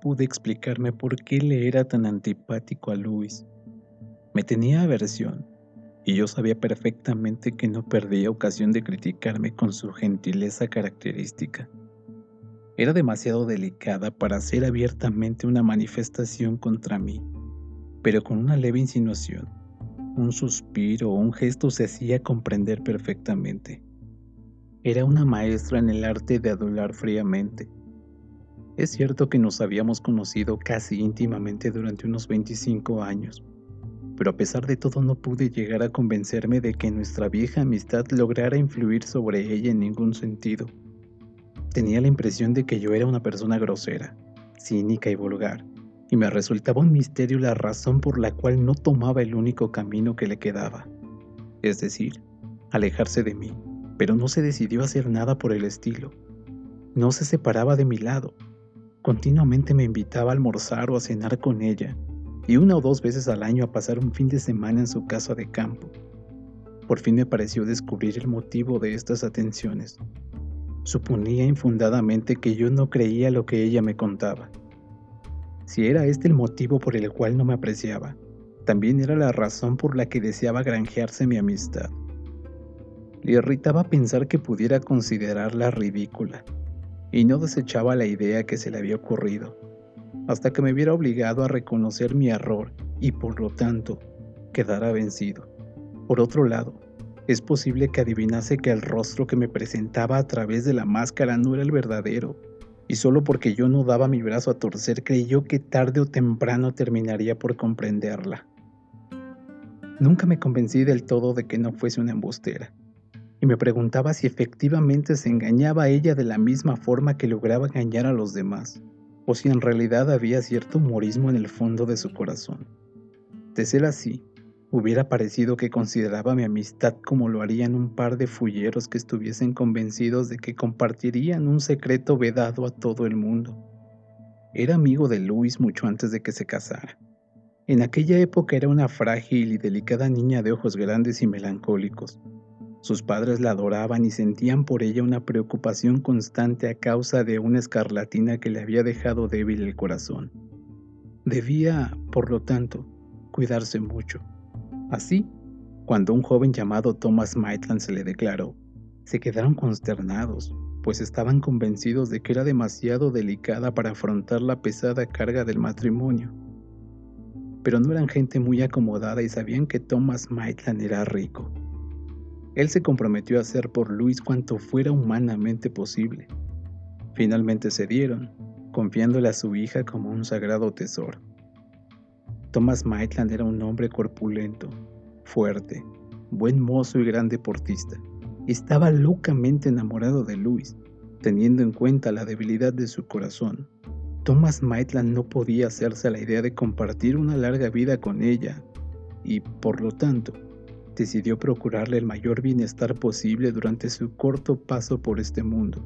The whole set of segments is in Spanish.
pude explicarme por qué le era tan antipático a Luis. Me tenía aversión, y yo sabía perfectamente que no perdía ocasión de criticarme con su gentileza característica. Era demasiado delicada para hacer abiertamente una manifestación contra mí, pero con una leve insinuación, un suspiro o un gesto se hacía comprender perfectamente. Era una maestra en el arte de adular fríamente. Es cierto que nos habíamos conocido casi íntimamente durante unos 25 años, pero a pesar de todo no pude llegar a convencerme de que nuestra vieja amistad lograra influir sobre ella en ningún sentido. Tenía la impresión de que yo era una persona grosera, cínica y vulgar, y me resultaba un misterio la razón por la cual no tomaba el único camino que le quedaba, es decir, alejarse de mí, pero no se decidió a hacer nada por el estilo. No se separaba de mi lado. Continuamente me invitaba a almorzar o a cenar con ella, y una o dos veces al año a pasar un fin de semana en su casa de campo. Por fin me pareció descubrir el motivo de estas atenciones. Suponía infundadamente que yo no creía lo que ella me contaba. Si era este el motivo por el cual no me apreciaba, también era la razón por la que deseaba granjearse mi amistad. Le irritaba pensar que pudiera considerarla ridícula, y no desechaba la idea que se le había ocurrido hasta que me viera obligado a reconocer mi error y por lo tanto quedara vencido. Por otro lado, es posible que adivinase que el rostro que me presentaba a través de la máscara no era el verdadero, y solo porque yo no daba mi brazo a torcer creyó que tarde o temprano terminaría por comprenderla. Nunca me convencí del todo de que no fuese una embustera, y me preguntaba si efectivamente se engañaba a ella de la misma forma que lograba engañar a los demás o si en realidad había cierto humorismo en el fondo de su corazón. De ser así, hubiera parecido que consideraba mi amistad como lo harían un par de fulleros que estuviesen convencidos de que compartirían un secreto vedado a todo el mundo. Era amigo de Luis mucho antes de que se casara. En aquella época era una frágil y delicada niña de ojos grandes y melancólicos, sus padres la adoraban y sentían por ella una preocupación constante a causa de una escarlatina que le había dejado débil el corazón. Debía, por lo tanto, cuidarse mucho. Así, cuando un joven llamado Thomas Maitland se le declaró, se quedaron consternados, pues estaban convencidos de que era demasiado delicada para afrontar la pesada carga del matrimonio. Pero no eran gente muy acomodada y sabían que Thomas Maitland era rico él se comprometió a hacer por Luis cuanto fuera humanamente posible. Finalmente cedieron, confiándole a su hija como un sagrado tesoro. Thomas Maitland era un hombre corpulento, fuerte, buen mozo y gran deportista. Estaba locamente enamorado de Luis, teniendo en cuenta la debilidad de su corazón. Thomas Maitland no podía hacerse a la idea de compartir una larga vida con ella y, por lo tanto, decidió procurarle el mayor bienestar posible durante su corto paso por este mundo.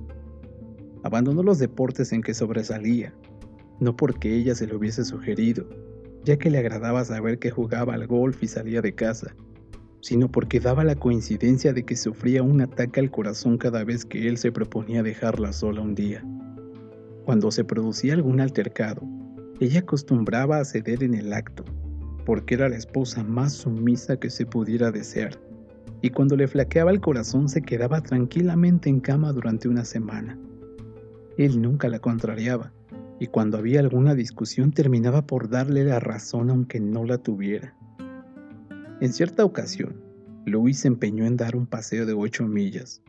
Abandonó los deportes en que sobresalía, no porque ella se lo hubiese sugerido, ya que le agradaba saber que jugaba al golf y salía de casa, sino porque daba la coincidencia de que sufría un ataque al corazón cada vez que él se proponía dejarla sola un día. Cuando se producía algún altercado, ella acostumbraba a ceder en el acto, porque era la esposa más sumisa que se pudiera desear, y cuando le flaqueaba el corazón se quedaba tranquilamente en cama durante una semana. Él nunca la contrariaba, y cuando había alguna discusión terminaba por darle la razón aunque no la tuviera. En cierta ocasión, Louis se empeñó en dar un paseo de ocho millas.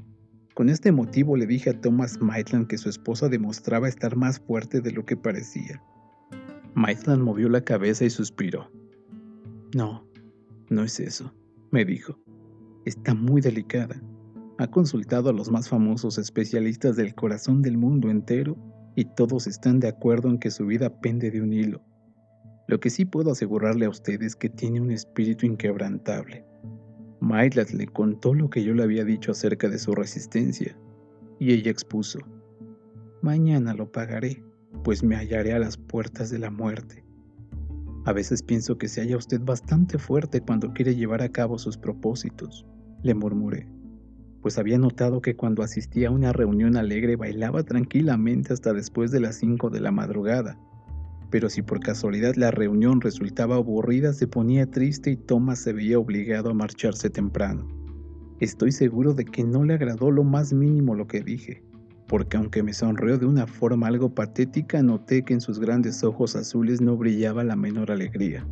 Con este motivo le dije a Thomas Maitland que su esposa demostraba estar más fuerte de lo que parecía. Maitland movió la cabeza y suspiró. No, no es eso, me dijo. Está muy delicada. Ha consultado a los más famosos especialistas del corazón del mundo entero y todos están de acuerdo en que su vida pende de un hilo. Lo que sí puedo asegurarle a usted es que tiene un espíritu inquebrantable. Maitland le contó lo que yo le había dicho acerca de su resistencia, y ella expuso, Mañana lo pagaré, pues me hallaré a las puertas de la muerte. A veces pienso que se halla usted bastante fuerte cuando quiere llevar a cabo sus propósitos, le murmuré, pues había notado que cuando asistía a una reunión alegre bailaba tranquilamente hasta después de las cinco de la madrugada, pero si por casualidad la reunión resultaba aburrida se ponía triste y Thomas se veía obligado a marcharse temprano. Estoy seguro de que no le agradó lo más mínimo lo que dije, porque aunque me sonrió de una forma algo patética, noté que en sus grandes ojos azules no brillaba la menor alegría.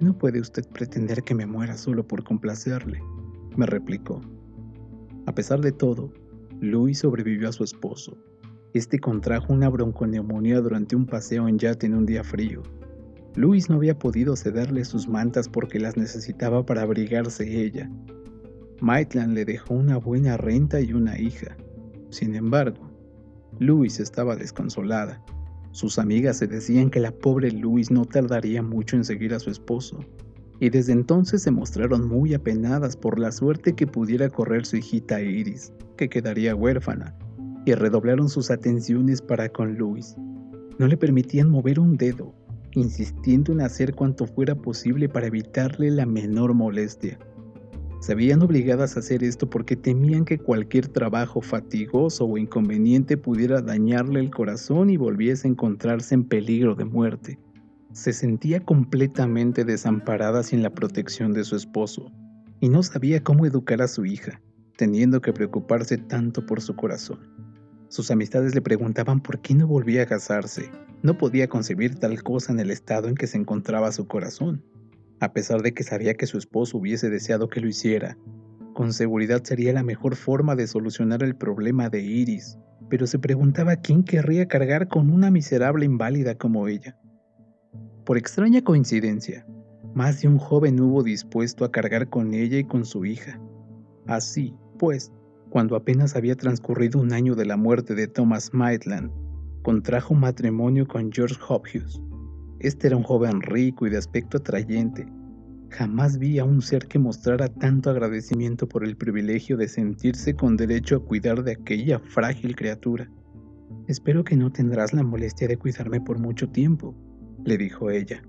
No puede usted pretender que me muera solo por complacerle, me replicó. A pesar de todo, Louis sobrevivió a su esposo. Este contrajo una bronconeumonía durante un paseo en yate en un día frío. Louis no había podido cederle sus mantas porque las necesitaba para abrigarse ella. Maitland le dejó una buena renta y una hija. Sin embargo, Louis estaba desconsolada. Sus amigas se decían que la pobre Louis no tardaría mucho en seguir a su esposo, y desde entonces se mostraron muy apenadas por la suerte que pudiera correr su hijita Iris, que quedaría huérfana, y redoblaron sus atenciones para con Louis. No le permitían mover un dedo, insistiendo en hacer cuanto fuera posible para evitarle la menor molestia. Se veían obligadas a hacer esto porque temían que cualquier trabajo fatigoso o inconveniente pudiera dañarle el corazón y volviese a encontrarse en peligro de muerte. Se sentía completamente desamparada sin la protección de su esposo y no sabía cómo educar a su hija, teniendo que preocuparse tanto por su corazón. Sus amistades le preguntaban por qué no volvía a casarse. No podía concebir tal cosa en el estado en que se encontraba su corazón a pesar de que sabía que su esposo hubiese deseado que lo hiciera. Con seguridad sería la mejor forma de solucionar el problema de Iris, pero se preguntaba quién querría cargar con una miserable inválida como ella. Por extraña coincidencia, más de un joven hubo dispuesto a cargar con ella y con su hija. Así, pues, cuando apenas había transcurrido un año de la muerte de Thomas Maitland, contrajo matrimonio con George Hopkins, este era un joven rico y de aspecto atrayente. Jamás vi a un ser que mostrara tanto agradecimiento por el privilegio de sentirse con derecho a cuidar de aquella frágil criatura. Espero que no tendrás la molestia de cuidarme por mucho tiempo, le dijo ella.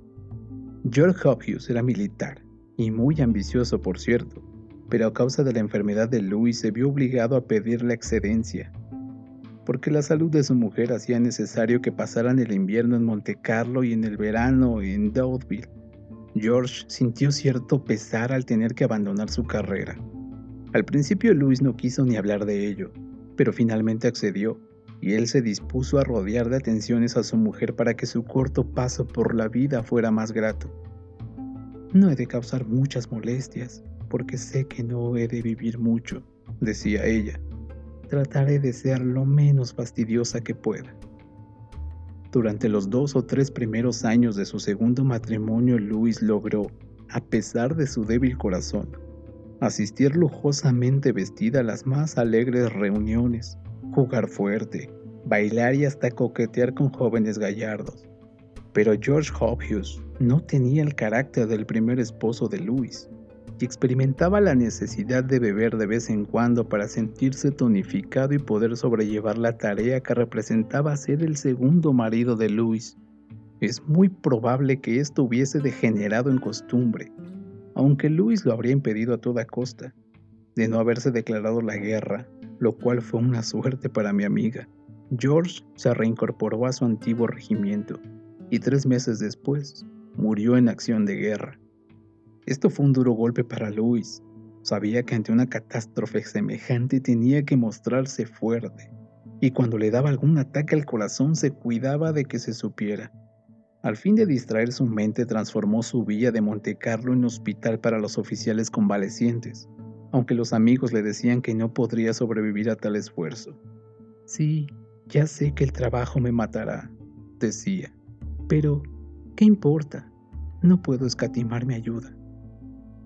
George Hopkins era militar, y muy ambicioso por cierto, pero a causa de la enfermedad de Louis se vio obligado a pedir la excedencia porque la salud de su mujer hacía necesario que pasaran el invierno en Monte Carlo y en el verano en Deauville. George sintió cierto pesar al tener que abandonar su carrera. Al principio Luis no quiso ni hablar de ello, pero finalmente accedió, y él se dispuso a rodear de atenciones a su mujer para que su corto paso por la vida fuera más grato. No he de causar muchas molestias, porque sé que no he de vivir mucho, decía ella trataré de ser lo menos fastidiosa que pueda. Durante los dos o tres primeros años de su segundo matrimonio, Luis logró, a pesar de su débil corazón, asistir lujosamente vestida a las más alegres reuniones, jugar fuerte, bailar y hasta coquetear con jóvenes gallardos. Pero George Hopkins no tenía el carácter del primer esposo de Experimentaba la necesidad de beber de vez en cuando para sentirse tonificado y poder sobrellevar la tarea que representaba ser el segundo marido de Louis. Es muy probable que esto hubiese degenerado en costumbre, aunque Louis lo habría impedido a toda costa, de no haberse declarado la guerra, lo cual fue una suerte para mi amiga. George se reincorporó a su antiguo regimiento y tres meses después murió en acción de guerra. Esto fue un duro golpe para Luis. Sabía que ante una catástrofe semejante tenía que mostrarse fuerte, y cuando le daba algún ataque al corazón se cuidaba de que se supiera. Al fin de distraer su mente transformó su villa de Monte Carlo en hospital para los oficiales convalecientes, aunque los amigos le decían que no podría sobrevivir a tal esfuerzo. Sí, ya sé que el trabajo me matará, decía, pero ¿qué importa? No puedo escatimar mi ayuda.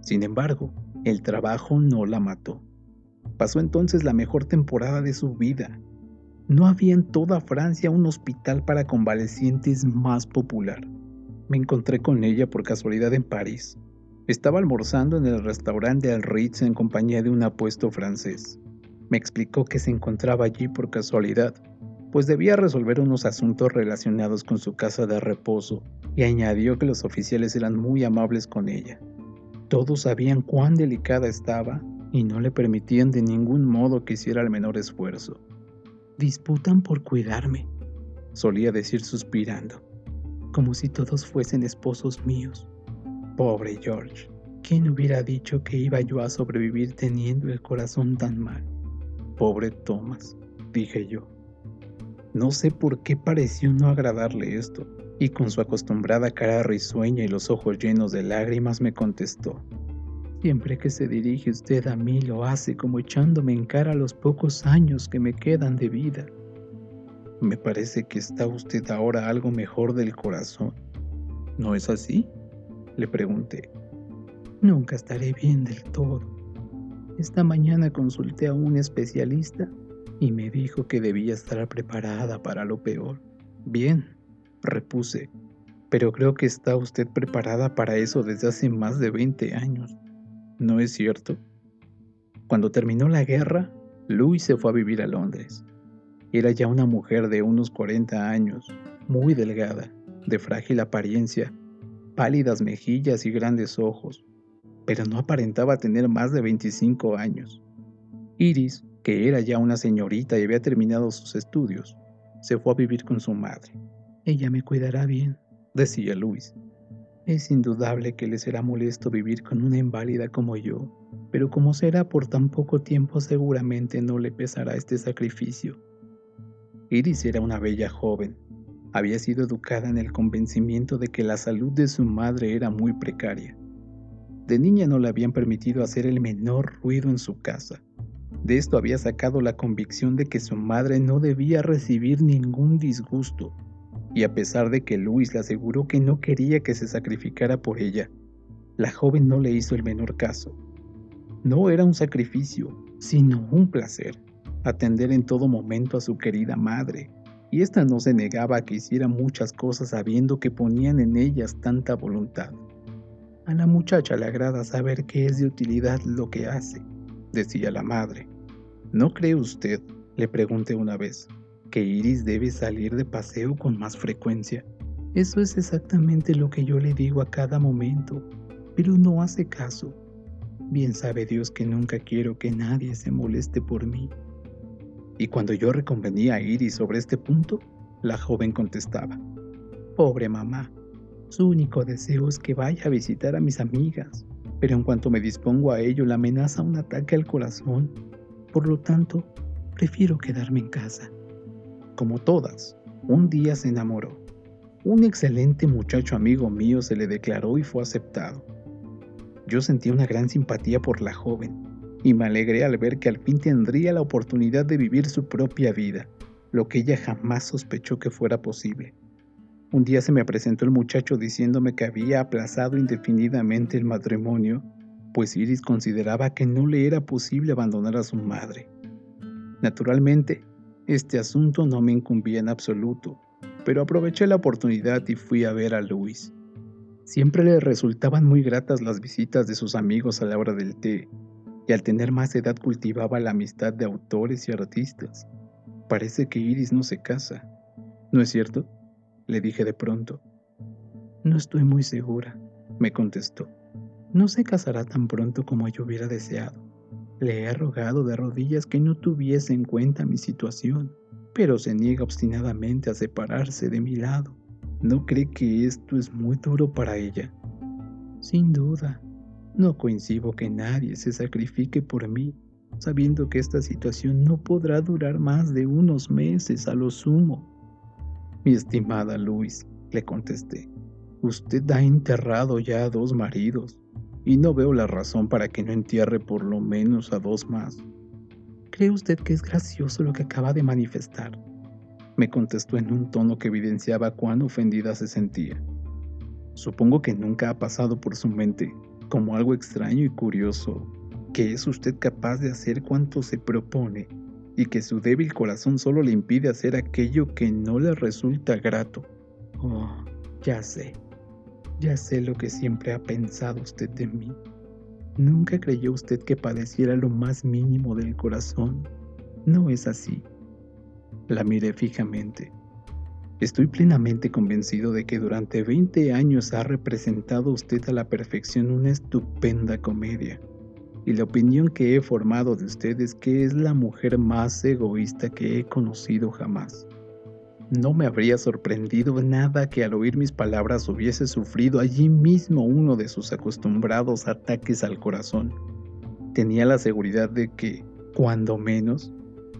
Sin embargo, el trabajo no la mató. Pasó entonces la mejor temporada de su vida. No había en toda Francia un hospital para convalecientes más popular. Me encontré con ella por casualidad en París. Estaba almorzando en el restaurante del Ritz en compañía de un apuesto francés. Me explicó que se encontraba allí por casualidad, pues debía resolver unos asuntos relacionados con su casa de reposo, y añadió que los oficiales eran muy amables con ella. Todos sabían cuán delicada estaba y no le permitían de ningún modo que hiciera el menor esfuerzo. Disputan por cuidarme, solía decir suspirando, como si todos fuesen esposos míos. Pobre George, ¿quién hubiera dicho que iba yo a sobrevivir teniendo el corazón tan mal? Pobre Thomas, dije yo. No sé por qué pareció no agradarle esto, y con su acostumbrada cara risueña y los ojos llenos de lágrimas me contestó. Siempre que se dirige usted a mí lo hace como echándome en cara los pocos años que me quedan de vida. Me parece que está usted ahora algo mejor del corazón. ¿No es así? Le pregunté. Nunca estaré bien del todo. Esta mañana consulté a un especialista y me dijo que debía estar preparada para lo peor. Bien, repuse, pero creo que está usted preparada para eso desde hace más de 20 años. ¿No es cierto? Cuando terminó la guerra, Louis se fue a vivir a Londres. Era ya una mujer de unos 40 años, muy delgada, de frágil apariencia, pálidas mejillas y grandes ojos, pero no aparentaba tener más de 25 años. Iris, que era ya una señorita y había terminado sus estudios, se fue a vivir con su madre. Ella me cuidará bien, decía Luis. Es indudable que le será molesto vivir con una inválida como yo, pero como será por tan poco tiempo seguramente no le pesará este sacrificio. Iris era una bella joven. Había sido educada en el convencimiento de que la salud de su madre era muy precaria. De niña no le habían permitido hacer el menor ruido en su casa. De esto había sacado la convicción de que su madre no debía recibir ningún disgusto, y a pesar de que Luis le aseguró que no quería que se sacrificara por ella, la joven no le hizo el menor caso. No era un sacrificio, sino un placer, atender en todo momento a su querida madre, y ésta no se negaba a que hiciera muchas cosas sabiendo que ponían en ellas tanta voluntad. A la muchacha le agrada saber que es de utilidad lo que hace, decía la madre. ¿No cree usted, le pregunté una vez, que Iris debe salir de paseo con más frecuencia? Eso es exactamente lo que yo le digo a cada momento, pero no hace caso. Bien sabe Dios que nunca quiero que nadie se moleste por mí. Y cuando yo reconvenía a Iris sobre este punto, la joven contestaba, Pobre mamá, su único deseo es que vaya a visitar a mis amigas, pero en cuanto me dispongo a ello la amenaza un ataque al corazón. Por lo tanto, prefiero quedarme en casa. Como todas, un día se enamoró. Un excelente muchacho amigo mío se le declaró y fue aceptado. Yo sentí una gran simpatía por la joven y me alegré al ver que al fin tendría la oportunidad de vivir su propia vida, lo que ella jamás sospechó que fuera posible. Un día se me presentó el muchacho diciéndome que había aplazado indefinidamente el matrimonio, pues Iris consideraba que no le era posible abandonar a su madre. Naturalmente, este asunto no me incumbía en absoluto, pero aproveché la oportunidad y fui a ver a Luis. Siempre le resultaban muy gratas las visitas de sus amigos a la hora del té, y al tener más edad cultivaba la amistad de autores y artistas. Parece que Iris no se casa, ¿no es cierto? le dije de pronto. No estoy muy segura, me contestó. No se casará tan pronto como yo hubiera deseado. Le he rogado de rodillas que no tuviese en cuenta mi situación, pero se niega obstinadamente a separarse de mi lado. ¿No cree que esto es muy duro para ella? Sin duda, no coincido que nadie se sacrifique por mí, sabiendo que esta situación no podrá durar más de unos meses a lo sumo. Mi estimada Luis, le contesté, usted ha enterrado ya a dos maridos y no veo la razón para que no entierre por lo menos a dos más. ¿Cree usted que es gracioso lo que acaba de manifestar? Me contestó en un tono que evidenciaba cuán ofendida se sentía. Supongo que nunca ha pasado por su mente, como algo extraño y curioso, que es usted capaz de hacer cuanto se propone y que su débil corazón solo le impide hacer aquello que no le resulta grato. Oh, ya sé, ya sé lo que siempre ha pensado usted de mí. Nunca creyó usted que padeciera lo más mínimo del corazón. No es así. La miré fijamente. Estoy plenamente convencido de que durante 20 años ha representado usted a la perfección una estupenda comedia y la opinión que he formado de usted es que es la mujer más egoísta que he conocido jamás. No me habría sorprendido nada que al oír mis palabras hubiese sufrido allí mismo uno de sus acostumbrados ataques al corazón. Tenía la seguridad de que, cuando menos,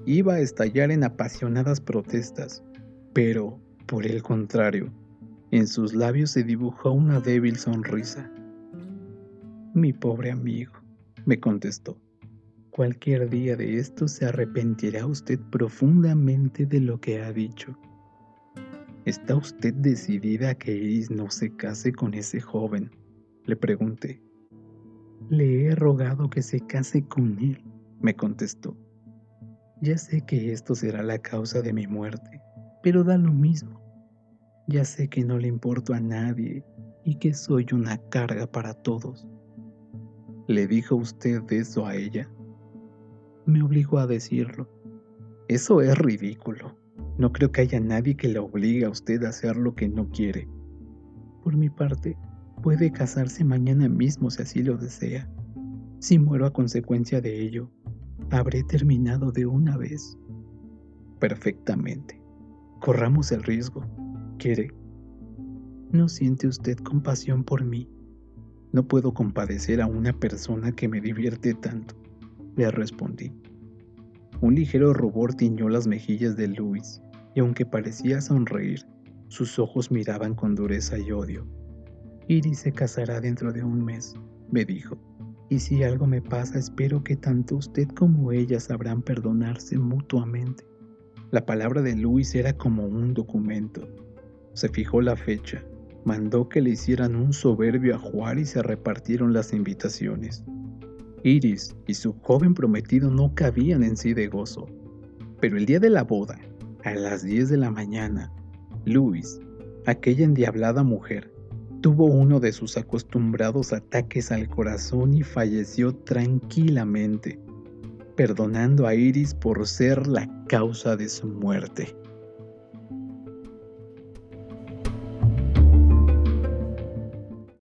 iba a estallar en apasionadas protestas, pero, por el contrario, en sus labios se dibujó una débil sonrisa. Mi pobre amigo, me contestó, cualquier día de esto se arrepentirá usted profundamente de lo que ha dicho. ¿Está usted decidida a que Iris no se case con ese joven? Le pregunté. Le he rogado que se case con él, me contestó. Ya sé que esto será la causa de mi muerte, pero da lo mismo. Ya sé que no le importo a nadie y que soy una carga para todos. ¿Le dijo usted eso a ella? Me obligó a decirlo. Eso es ridículo. No creo que haya nadie que le obligue a usted a hacer lo que no quiere. Por mi parte, puede casarse mañana mismo si así lo desea. Si muero a consecuencia de ello, habré terminado de una vez. Perfectamente. Corramos el riesgo. ¿Quiere? ¿No siente usted compasión por mí? No puedo compadecer a una persona que me divierte tanto, le respondí. Un ligero rubor tiñó las mejillas de Luis, y aunque parecía sonreír, sus ojos miraban con dureza y odio. Iris se casará dentro de un mes, me dijo, y si algo me pasa espero que tanto usted como ella sabrán perdonarse mutuamente. La palabra de Luis era como un documento. Se fijó la fecha mandó que le hicieran un soberbio ajuar y se repartieron las invitaciones. Iris y su joven prometido no cabían en sí de gozo. Pero el día de la boda, a las 10 de la mañana, Luis, aquella endiablada mujer, tuvo uno de sus acostumbrados ataques al corazón y falleció tranquilamente, perdonando a Iris por ser la causa de su muerte.